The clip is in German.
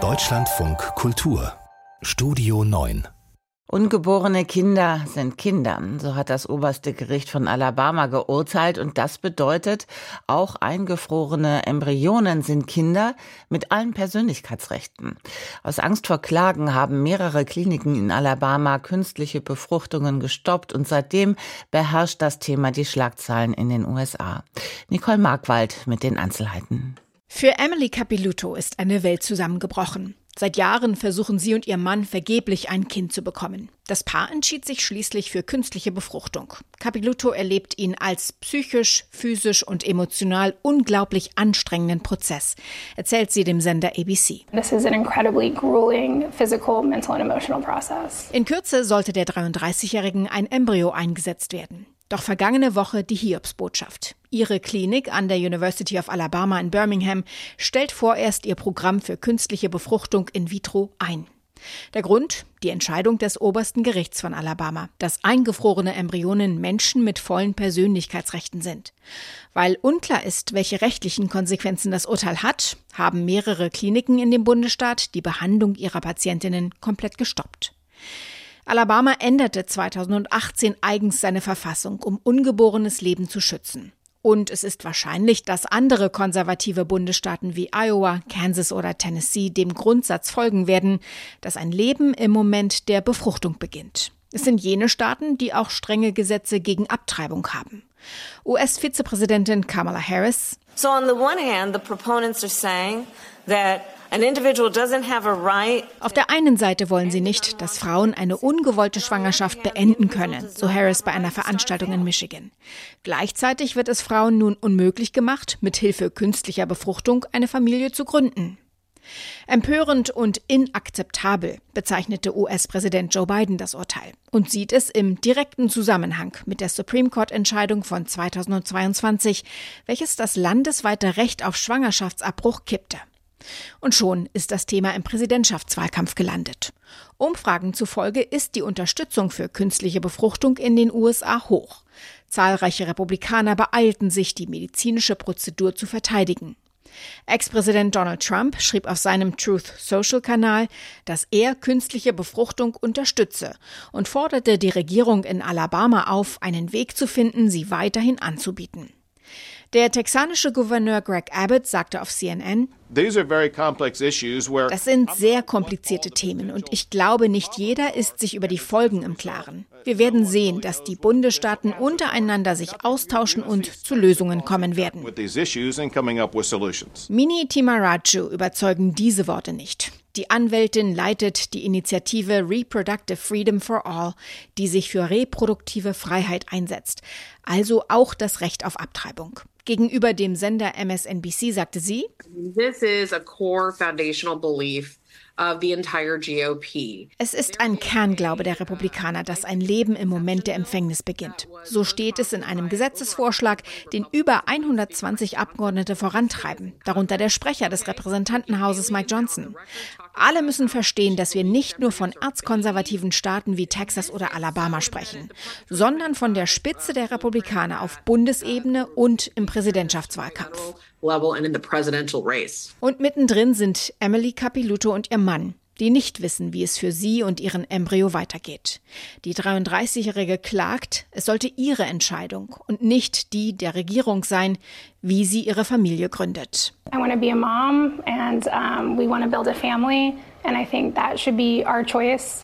Deutschlandfunk Kultur Studio 9 Ungeborene Kinder sind Kinder, so hat das oberste Gericht von Alabama geurteilt und das bedeutet, auch eingefrorene Embryonen sind Kinder mit allen Persönlichkeitsrechten. Aus Angst vor Klagen haben mehrere Kliniken in Alabama künstliche Befruchtungen gestoppt und seitdem beherrscht das Thema die Schlagzeilen in den USA. Nicole Markwald mit den Einzelheiten. Für Emily Capiluto ist eine Welt zusammengebrochen. Seit Jahren versuchen sie und ihr Mann vergeblich ein Kind zu bekommen. Das Paar entschied sich schließlich für künstliche Befruchtung. Capiluto erlebt ihn als psychisch, physisch und emotional unglaublich anstrengenden Prozess, erzählt sie dem Sender ABC. This is an incredibly grueling physical, mental and emotional process. In Kürze sollte der 33-Jährigen ein Embryo eingesetzt werden. Doch vergangene Woche die Hiobsbotschaft. Ihre Klinik an der University of Alabama in Birmingham stellt vorerst ihr Programm für künstliche Befruchtung in vitro ein. Der Grund? Die Entscheidung des obersten Gerichts von Alabama, dass eingefrorene Embryonen Menschen mit vollen Persönlichkeitsrechten sind. Weil unklar ist, welche rechtlichen Konsequenzen das Urteil hat, haben mehrere Kliniken in dem Bundesstaat die Behandlung ihrer Patientinnen komplett gestoppt. Alabama änderte 2018 eigens seine Verfassung, um ungeborenes Leben zu schützen. Und es ist wahrscheinlich, dass andere konservative Bundesstaaten wie Iowa, Kansas oder Tennessee dem Grundsatz folgen werden, dass ein Leben im Moment der Befruchtung beginnt. Es sind jene Staaten, die auch strenge Gesetze gegen Abtreibung haben. US-Vizepräsidentin Kamala Harris. So on the one hand, the proponents are saying that auf der einen Seite wollen sie nicht, dass Frauen eine ungewollte Schwangerschaft beenden können, so Harris bei einer Veranstaltung in Michigan. Gleichzeitig wird es Frauen nun unmöglich gemacht, mit Hilfe künstlicher Befruchtung eine Familie zu gründen. Empörend und inakzeptabel bezeichnete US-Präsident Joe Biden das Urteil und sieht es im direkten Zusammenhang mit der Supreme Court-Entscheidung von 2022, welches das landesweite Recht auf Schwangerschaftsabbruch kippte. Und schon ist das Thema im Präsidentschaftswahlkampf gelandet. Umfragen zufolge ist die Unterstützung für künstliche Befruchtung in den USA hoch. Zahlreiche Republikaner beeilten sich, die medizinische Prozedur zu verteidigen. Ex-Präsident Donald Trump schrieb auf seinem Truth Social Kanal, dass er künstliche Befruchtung unterstütze und forderte die Regierung in Alabama auf, einen Weg zu finden, sie weiterhin anzubieten. Der texanische Gouverneur Greg Abbott sagte auf CNN, das sind sehr komplizierte Themen und ich glaube, nicht jeder ist sich über die Folgen im Klaren. Wir werden sehen, dass die Bundesstaaten untereinander sich austauschen und zu Lösungen kommen werden. Mini Timaraju überzeugen diese Worte nicht. Die Anwältin leitet die Initiative Reproductive Freedom for All, die sich für reproduktive Freiheit einsetzt, also auch das Recht auf Abtreibung. Gegenüber dem Sender MSNBC sagte sie, This is a core foundational belief es ist ein Kernglaube der Republikaner, dass ein Leben im Moment der Empfängnis beginnt. So steht es in einem Gesetzesvorschlag, den über 120 Abgeordnete vorantreiben, darunter der Sprecher des Repräsentantenhauses Mike Johnson. Alle müssen verstehen, dass wir nicht nur von erzkonservativen Staaten wie Texas oder Alabama sprechen, sondern von der Spitze der Republikaner auf Bundesebene und im Präsidentschaftswahlkampf. Und mittendrin sind Emily Capiluto und ihr Mann, die nicht wissen, wie es für sie und ihren Embryo weitergeht. Die 33-Jährige klagt, es sollte ihre Entscheidung und nicht die der Regierung sein, wie sie ihre Familie gründet. I want to be a mom and um, we want to build a family and I think that should be our choice.